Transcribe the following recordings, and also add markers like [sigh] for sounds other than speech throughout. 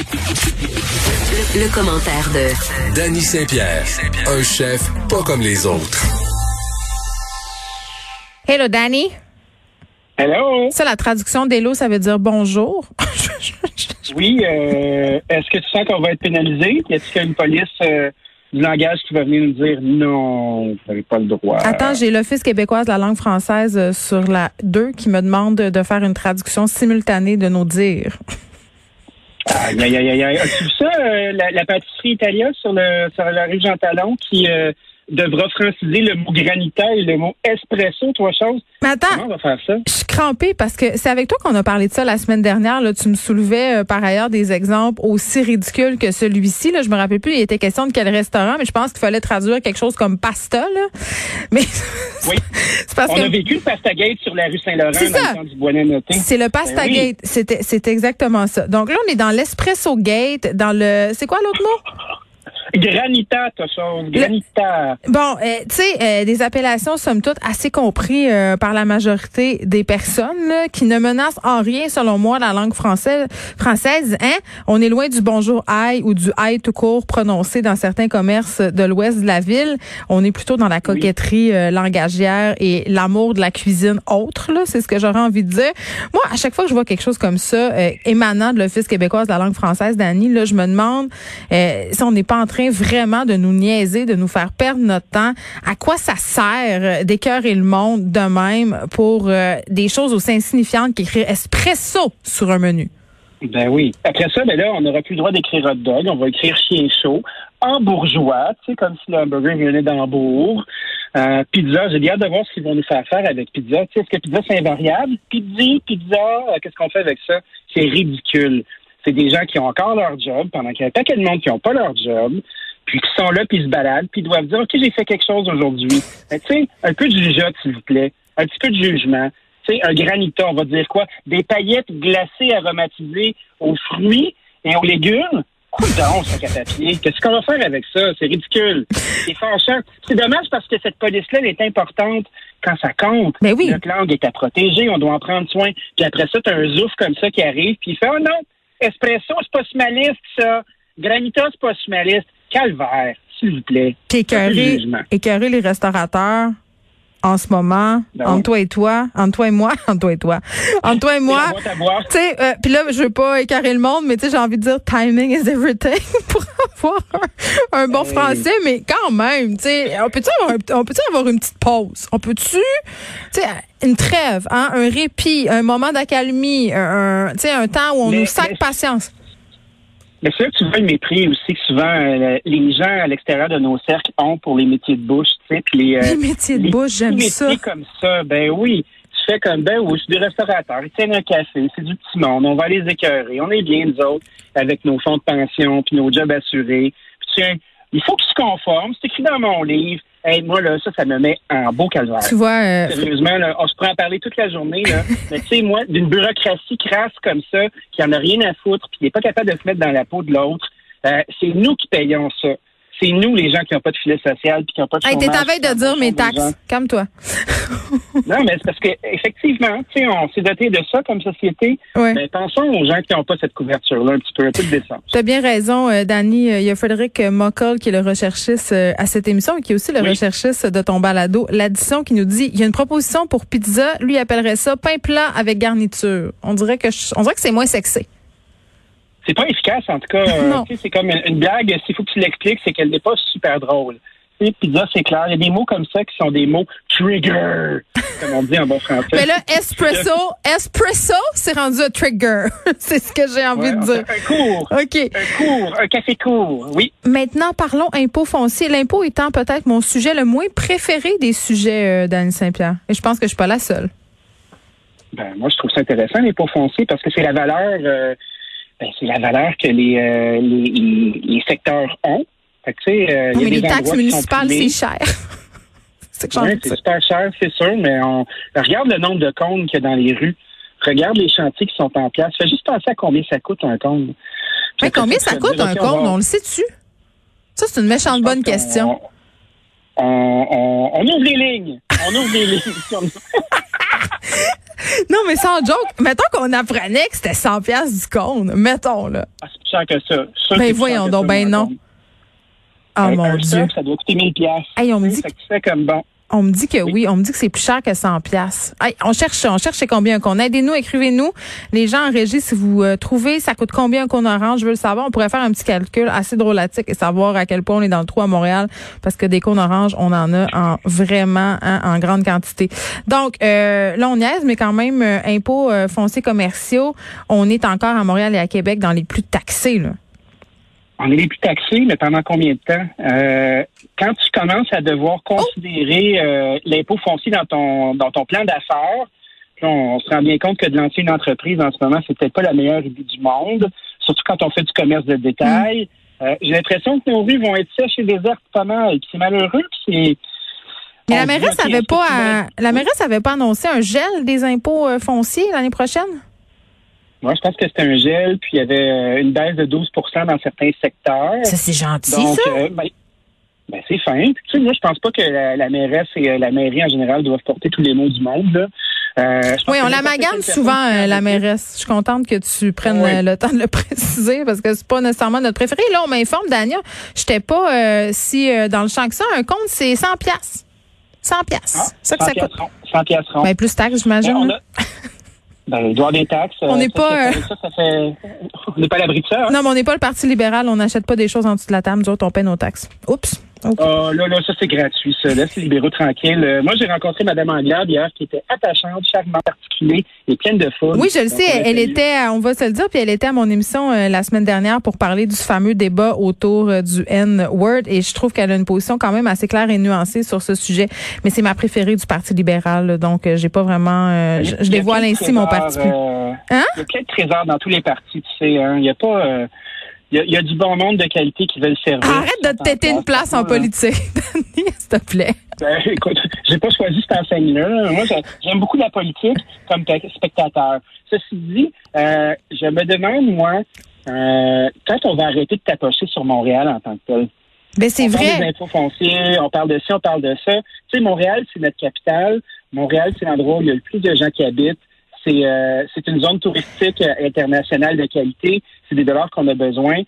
Le, le commentaire de Danny Saint-Pierre, un chef pas comme les autres. Hello, Danny. Hello. Ça, la traduction d'Hello, ça veut dire bonjour. [laughs] Oui, euh, est-ce que tu sens qu'on va être pénalisé? Est-ce qu'il y a une police euh, du langage qui va venir nous dire non, vous n'avez pas le droit? Attends, j'ai l'Office québécoise de la langue française euh, sur la 2 qui me demande de, de faire une traduction simultanée de nos dires. [laughs] Aïe, aïe, aïe, aïe. As-tu vu ça, euh, la, la pâtisserie Italia sur, le, sur la rue Jean Talon qui euh, devra franciser le mot granita et le mot espresso, trois choses? Mais attends, Comment on va faire ça? je suis crampée parce que c'est avec toi qu'on a parlé de ça la semaine dernière. Là, tu me soulevais euh, par ailleurs des exemples aussi ridicules que celui-ci. Là, je me rappelle plus, il était question de quel restaurant, mais je pense qu'il fallait traduire quelque chose comme pasta. Là. [laughs] Mais Oui. c'est parce On que a vécu le Pastagate sur la rue Saint-Laurent dans ça. le temps du Bois noté. C'est le pasta Ben oui. gate. C'était, c'est exactement ça. Donc là, on est dans l'espresso gate, dans le, c'est quoi l'autre mot? Granita, ta chose. Granita. Bon, euh, tu sais, euh, des appellations somme toute assez compris euh, par la majorité des personnes là, qui ne menacent en rien, selon moi, la langue française. Française, hein? On est loin du bonjour aïe ou du aïe tout court prononcé dans certains commerces de l'ouest de la ville. On est plutôt dans la coquetterie euh, langagière et l'amour de la cuisine autre. Là, c'est ce que j'aurais envie de dire. Moi, à chaque fois que je vois quelque chose comme ça euh, émanant de l'Office québécois de la langue française, Dani, là, je me demande euh, si on n'est pas en train vraiment de nous niaiser, de nous faire perdre notre temps. À quoi ça sert d'écœurer le monde de même pour euh, des choses aussi insignifiantes qu'écrire espresso sur un menu? Ben oui. Après ça, ben là, on n'aura plus le droit d'écrire hot dog. On va écrire chien chaud en bourgeois, tu sais, comme si le hamburger venait d'Hambourg. Euh, pizza, j'ai hâte de voir ce qu'ils vont nous faire faire avec pizza. Tu sais, est-ce que pizza, c'est invariable? Pizza, pizza, euh, qu'est-ce qu'on fait avec ça? C'est ridicule. C'est des gens qui ont encore leur job, pendant qu'il y a un paquet de monde qui n'ont pas leur job, puis qui sont là, puis ils se baladent, puis ils doivent dire, OK, j'ai fait quelque chose aujourd'hui. Mais tu sais, un peu de jugeote, s'il vous plaît. Un petit peu de jugement. Tu sais, un granita, on va dire quoi? Des paillettes glacées aromatisées aux fruits et aux légumes? Coudon, sac à papier. Qu'est-ce qu'on va faire avec ça? C'est ridicule. C'est fâchant. C'est dommage parce que cette police-là, elle est importante quand ça compte. Ben oui. Notre langue est à protéger, on doit en prendre soin. Puis après ça, t'as un zouf comme ça qui arrive, puis il fait, oh non, espresso, c'est pas smaliste, ça. Granita, c'est pas. Calvaire, s'il vous plaît. Écœurer les restaurateurs en ce moment, Ben [laughs] entre toi et toi, entre toi et moi, entre toi et toi, entre toi et moi. Tu sais, euh, puis là, je veux pas écarrer le monde, mais tu sais, j'ai envie de dire timing is everything [laughs] pour avoir un, un bon Hey. français, mais quand même, tu sais, on peut-tu avoir, on peut-tu avoir une petite pause? On peut-tu, tu sais, une trêve, hein, un répit, un moment d'accalmie, un, un- tu sais, un temps où on Mais- nous sac mais- patience? Mais c'est là que tu vois le mépris aussi que souvent euh, les gens à l'extérieur de nos cercles ont pour les métiers de bouche, tu sais, les, euh, Les métiers de les bouche, j'aime ça. métiers comme ça, ben oui. Tu fais comme, ben oui, je suis des restaurateurs, ils tiennent un café, c'est du petit monde, on va les écœurer, on est bien, nous autres, avec nos fonds de pension, puis nos jobs assurés. Puis tiens, il faut qu'ils se conforment, c'est écrit dans mon livre. Hey, moi, là, ça, ça me met en beau calvaire. Tu vois, euh, Sérieusement, là, on se prend à parler toute la journée, là. [laughs] Mais tu sais, moi, d'une bureaucratie crasse comme ça, qui en a rien à foutre, puis qui n'est pas capable de se mettre dans la peau de l'autre, euh, c'est nous qui payons ça. C'est nous, les gens qui n'ont pas de filet social, puis qui n'ont pas de hey, t'es à veille de dire mes taxes. Calme-toi. Non, mais c'est parce que effectivement, tu sais, on s'est doté de ça comme société. Ouais. Mais pensons aux gens qui n'ont pas cette couverture-là, un petit peu, un peu de décence. Tu as bien raison, euh, Dani. Euh, Il y a Frédéric Mockel qui est le recherchiste euh, à cette émission et qui est aussi le Oui. recherchiste de ton balado. L'addition qui nous dit, il y a une proposition pour pizza. Lui il appellerait ça pain plat avec garniture. On dirait que je- on dirait que c'est moins sexy. C'est pas efficace, en tout cas. [laughs] euh, c'est comme une, une blague, s'il faut que tu l'expliques, c'est qu'elle n'est pas super drôle. Tu sais, pizza, c'est clair. Il y a des mots comme ça qui sont des mots trigger, comme on dit en bon français. Mais là, espresso, espresso, c'est rendu un trigger. [laughs] c'est ce que j'ai envie Ouais, de dire. un cours. OK. Un cours, un café court, oui. Maintenant, parlons impôt foncier. L'impôt étant peut-être mon sujet le moins préféré des sujets, euh, Dani Saint-Pierre. Et je pense que je suis pas la seule. Ben, moi, je trouve ça intéressant, les pots fonciers, parce que c'est la valeur, euh, ben, c'est la valeur que les, euh, les, les- les secteurs ont. Fait que, tu sais, euh, y mais les taxes municipales, c'est cher. [laughs] c'est Ouais, super cher, c'est sûr, mais on regarde le nombre de cônes qu'il y a dans les rues. Regarde les chantiers qui sont en place. Fais juste penser à combien ça coûte un cône. Mais combien ça coûte un on compte? On le sait-tu? Ça, c'est une méchante bonne pense qu'on- question. On, on, on ouvre les lignes. On ouvre les [laughs] lignes. [laughs] [laughs] non, mais sans joke, mettons qu'on apprenait que c'était 100 pièces du compte. Mettons, là. Ah, c'est plus cher que ça. Ça, Ben voyons donc, ça, ben non. compte. Oh mon un Dieu. ça doit coûter 1000 pièces. Hey, on me dit Fait que tu fais comme bon. On me dit que oui, on me dit que c'est plus cher que 100 pièces. on cherche, on cherche c'est combien qu'on. Aidez-nous, écrivez-nous. Les gens en régie, si vous euh, trouvez, ça coûte combien qu'on orange, je veux le savoir. On pourrait faire un petit calcul assez drôlatique et savoir à quel point on est dans le trou à Montréal parce que des cônes oranges, on en a en vraiment hein, en grande quantité. Donc euh, là, on niaise, mais quand même, euh, impôts euh, fonciers commerciaux, on est encore à Montréal et à Québec dans les plus taxés. Là. On est les plus taxés, mais pendant combien de temps? Euh, quand tu commences à devoir considérer euh, l'impôt foncier dans ton dans ton plan d'affaires, on, on se rend bien compte que de lancer une entreprise en ce moment, c'est peut-être pas la meilleure idée du monde, surtout quand on fait du commerce de détail. Euh, J'ai l'impression que nos rues vont être sèches et désertes pas mal. C'est malheureux, c'est. Mais la mairesse OK, avait est-ce que pas à- mets- la mairesse avait pas annoncé un gel des impôts euh, fonciers l'année prochaine? Moi, je pense que c'était un gel, puis il y avait euh, une baisse de 12% dans certains secteurs. Ça c'est gentil Donc, ça. euh, ben, ben, c'est fin. Puis, tu sais, moi, je pense pas que la, la mairesse et euh, la mairie en général doivent porter tous les mots du monde. Là. Euh, Oui, on la n'importe magane quelle souvent, euh, la mairesse. Je suis contente que tu prennes Oui. le [laughs] temps de le préciser parce que c'est pas nécessairement notre préféré. Là, on m'informe, Dania, j'étais pas euh, si euh, dans le champ que ça. Un compte, c'est 100 piastres. 100 Ah, piastres. ça que 100 ça coûte. piastres ronds, 100 piastres. Ben, plus taxes, Ben, j'imagine. A- ben, y avoir des taxes. On euh, n'est pas, ça, euh, ça, fait... On n'est pas l'abri de ça. hein. Non, mais on n'est pas le Parti libéral. On n'achète pas des choses en dessous de la table. Nous autres, on paie nos taxes. Oups. OK. Ah, là, là, ça, c'est gratuit, ça. Laisse les libéraux tranquilles. Euh, moi, j'ai rencontré Mme Anglade hier, qui était attachante, charmante, articulée et pleine de fun. Oui, je le sais. Elle était, à- on va se le dire, puis elle était à mon émission euh, la semaine dernière pour parler du fameux débat autour euh, du N-word. Et je trouve qu'elle a une position quand même assez claire et nuancée sur ce sujet. Mais c'est ma préférée du Parti libéral, là, donc euh, j'ai pas vraiment. euh, je, dévoile ainsi mon parti. euh, Hein? Il y a plein de trésors dans tous les partis, tu sais. Hein. Il y a pas... il y, a, il y a du bon monde de qualité qui veulent servir. Arrête de te têter une place en politique, [laughs] s'il te plaît. Ben, écoute, j'ai pas choisi cette enseigne-là. Moi, j'ai- j'aime beaucoup la politique comme pe- spectateur. Ceci dit, euh, je me demande, moi, euh, quand on va arrêter de tapocher sur Montréal en tant que tel. Ben c'est on parle des vrai. impôts fonciers, on parle de ci, on parle de ça. Tu sais, Montréal, c'est notre capitale. Montréal, c'est l'endroit où il y a le plus de gens qui habitent. C'est euh, une zone touristique internationale de qualité. C'est des dollars qu'on a besoin.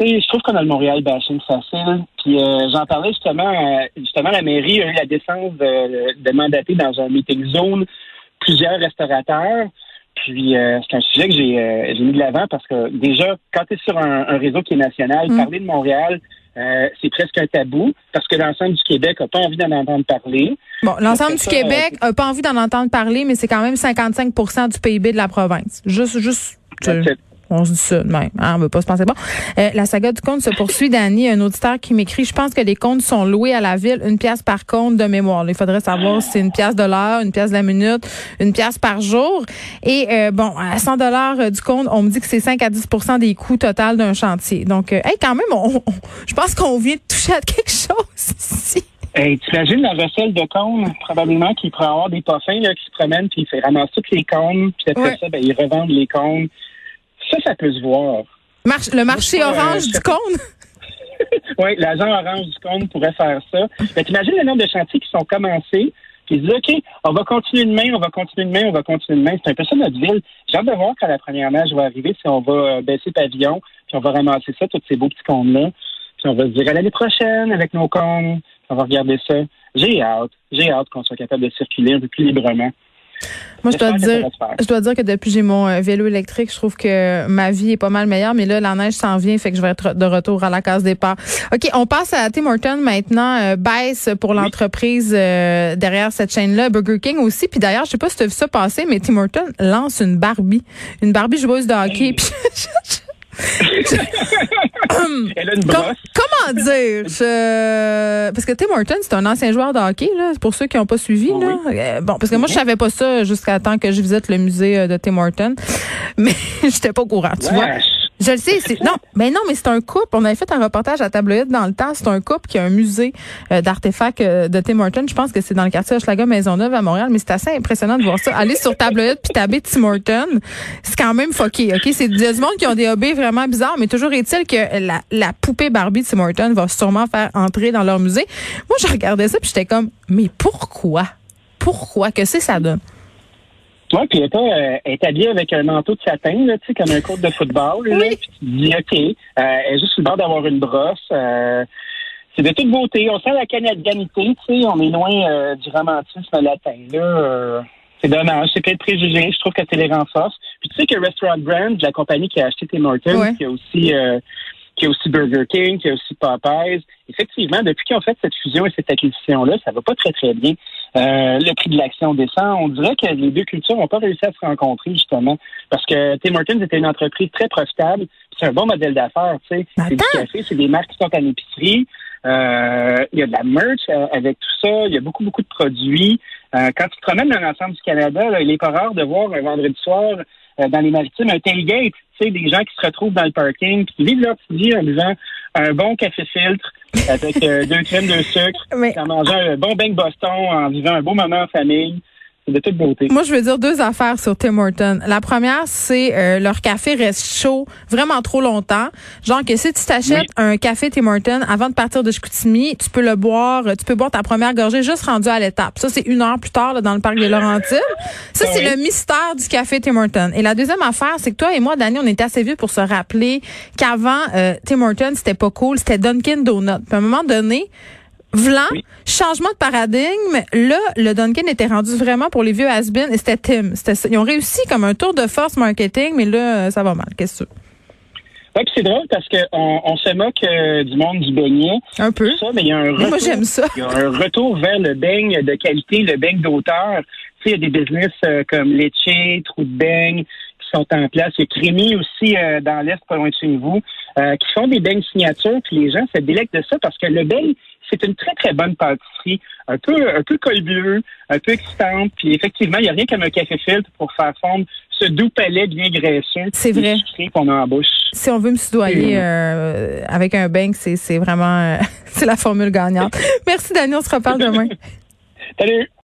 Tu sais, je trouve qu'on a le Montréal bashing facile. Puis euh, j'en parlais justement, euh, justement, la mairie a eu la décence de, de mandater dans un meeting zone plusieurs restaurateurs. Puis euh, c'est un sujet que j'ai euh, mis de l'avant parce que déjà, quand tu es sur un, un réseau qui est national, Mm. parler de Montréal, euh, c'est presque un tabou parce que l'ensemble du Québec n'a pas envie d'en entendre parler. Bon, l'ensemble du ça, Québec a pas envie d'en entendre parler, mais c'est quand même 55% du PIB de la province. Juste, juste. tu-. On se dit ça de même. Hein, on veut pas se penser bon. Euh, la saga du compte se poursuit, Dani. Un auditeur qui m'écrit, je pense que les comptes sont loués à la ville, une pièce par compte de mémoire. Il faudrait savoir si c'est une pièce de l'heure, une pièce de la minute, une pièce par jour. Et euh, bon, à 100 dollars du compte, on me dit que c'est 5 à 10% des coûts total d'un chantier. Donc, euh, hey, quand même, on- on- je pense qu'on vient de toucher à quelque chose ici. Hey, t'imagines la recelle de cônes, probablement, qui pourrait avoir des poffins là, qui se promènent, puis ils ramassent toutes les cônes, puis après Ouais. ça, ben, ils revendent les cônes. Ça, ça peut se voir. Marche- le marché Moi, orange je- du compte. [laughs] Oui, l'agent orange du cône pourrait faire ça. Mais t'imagines le nombre de chantiers qui sont commencés, puis ils disent, OK, on va continuer demain, on va continuer demain, on va continuer demain. C'est un peu ça notre ville. J'ai hâte de voir quand la première neige va arriver, si on va euh, baisser pavillon, puis on va ramasser ça, tous ces beaux petits cônes-là. Puis on va se dire à l'année prochaine avec nos cônes, on va regarder ça. J'ai hâte. J'ai hâte qu'on soit capable de circuler un peu plus librement. Moi, je dois dire, je dois dire que depuis que j'ai mon euh, vélo électrique, je trouve que ma vie est pas mal meilleure. Mais là, la neige s'en vient, fait que je vais être de retour à la case départ. OK, on passe à Tim Horton maintenant. euh, baisse pour l'entreprise euh, derrière cette chaîne-là. Burger King aussi. Puis d'ailleurs, je sais pas si tu as vu ça passer, mais Tim Horton lance une Barbie. Une Barbie joueuse de hockey. Puis [laughs] Elle a une Com- brosse. comment dire? Je- Parce que Tim Horton, c'est un ancien joueur de hockey, là. Pour ceux qui n'ont pas suivi, Oui. là. Euh, bon, parce que moi, je savais pas ça jusqu'à temps que je visite le musée euh, de Tim Horton. Mais [laughs] j'étais pas au courant, tu vois. Je le sais, c'est non, ben non, mais c'est un couple. On avait fait un reportage à Tabloïd dans le temps. C'est un couple qui a un musée euh, d'artefacts euh, de Tim. Je pense que c'est dans le quartier Hochelaga Maisonneuve à Montréal, mais c'est assez impressionnant de voir ça. Aller sur Tabloïd puis taber Tim Horton, c'est quand même fucké. Ok, c'est des monde qui ont des hobbies vraiment bizarres, mais toujours est-il que la, poupée Barbie de Tim va sûrement faire entrer dans leur musée. Moi, je regardais ça puis j'étais comme, mais pourquoi, pourquoi? Que c'est ça donne? Oui, puis elle est, pas, euh, elle est habillée avec un manteau de satin, là, tu sais, comme un court de football. Là, Oui. puis tu te dis, OK, euh, elle est juste sur le bord d'avoir une brosse. euh, c'est de toute beauté. On sent la canadianité, tu sais, on est loin euh, du romantisme latin. Là, c'est dommage, c'est plein de préjugés. Je trouve que c'est les renforce. Puis tu sais que Restaurant Brand, la compagnie qui a acheté Tim Hortons, Ouais. qui a aussi qui a aussi Burger King, qui a aussi Popeyes. Effectivement, depuis qu'ils ont fait cette fusion et cette acquisition-là, ça va pas très, très bien. Euh, le prix de l'action descend. On dirait que les deux cultures n'ont pas réussi à se rencontrer, justement, parce que Tim Hortons était une entreprise très profitable. C'est un bon modèle d'affaires, tu sais. C'est du café, c'est des marques qui sont en épicerie. Euh, il y a de la merch euh, avec tout ça. Il y a beaucoup, beaucoup de produits. Euh, quand tu te promènes dans l'ensemble du Canada, là, il n'est pas rare de voir un vendredi soir euh, dans les maritimes un tailgate. Tu sais, des gens qui se retrouvent dans le parking puis qui vivent leur petite vie en buvant un bon café filtre avec euh, deux crèmes, deux sucres, [laughs] Mais- en mangeant un bon bain de Boston, en vivant un beau moment en famille. C'est de toute beauté. Moi, je veux dire deux affaires sur Tim Hortons. La première, c'est euh, leur café reste chaud vraiment trop longtemps. Genre que si tu t'achètes Oui. un café Tim Hortons avant de partir de Chicoutimi, tu peux le boire, euh, tu peux boire ta première gorgée juste rendu à l'étape. Ça, c'est une heure plus tard là, dans le parc des Laurentides. Ça, c'est oui. le mystère du café Tim Hortons. Et la deuxième affaire, c'est que toi et moi, Dani, on était assez vieux pour se rappeler qu'avant, euh, Tim Hortons, c'était pas cool, c'était Dunkin' Donuts. Puis à un moment donné, Vlan, Oui. changement de paradigme. Là, le Dunkin était rendu vraiment pour les vieux has et c'était Tim. C'était ça. Ils ont réussi comme un tour de force marketing, mais là, ça va mal. Qu'est-ce que? Ouais, puis c'est drôle parce qu'on on se moque euh, du monde du beignet. Un peu. Ça, mais il y a un Moi, retour. j'aime ça. Il y a un retour vers le beigne de qualité, le beigne d'auteur. Tu sais, il y a des business euh, comme Lecce, Trou de Beigne sont en place. Il y a Crémy aussi euh, dans l'Est, pas loin de chez vous, euh, qui font des beignes signatures. Puis les gens se délectent de ça parce que le beigne, c'est une très, très bonne pâtisserie. Un peu, un peu col bleu, un peu excitante. Puis effectivement, il n'y a rien comme un café filtre pour faire fondre ce doux palais bien graisseux. C'est vrai. qu'on a en bouche. Si on veut me soudoyer euh, avec un bang, c'est c'est vraiment [laughs] c'est la formule gagnante. Merci Dani, on se reparle demain. [laughs] Salut!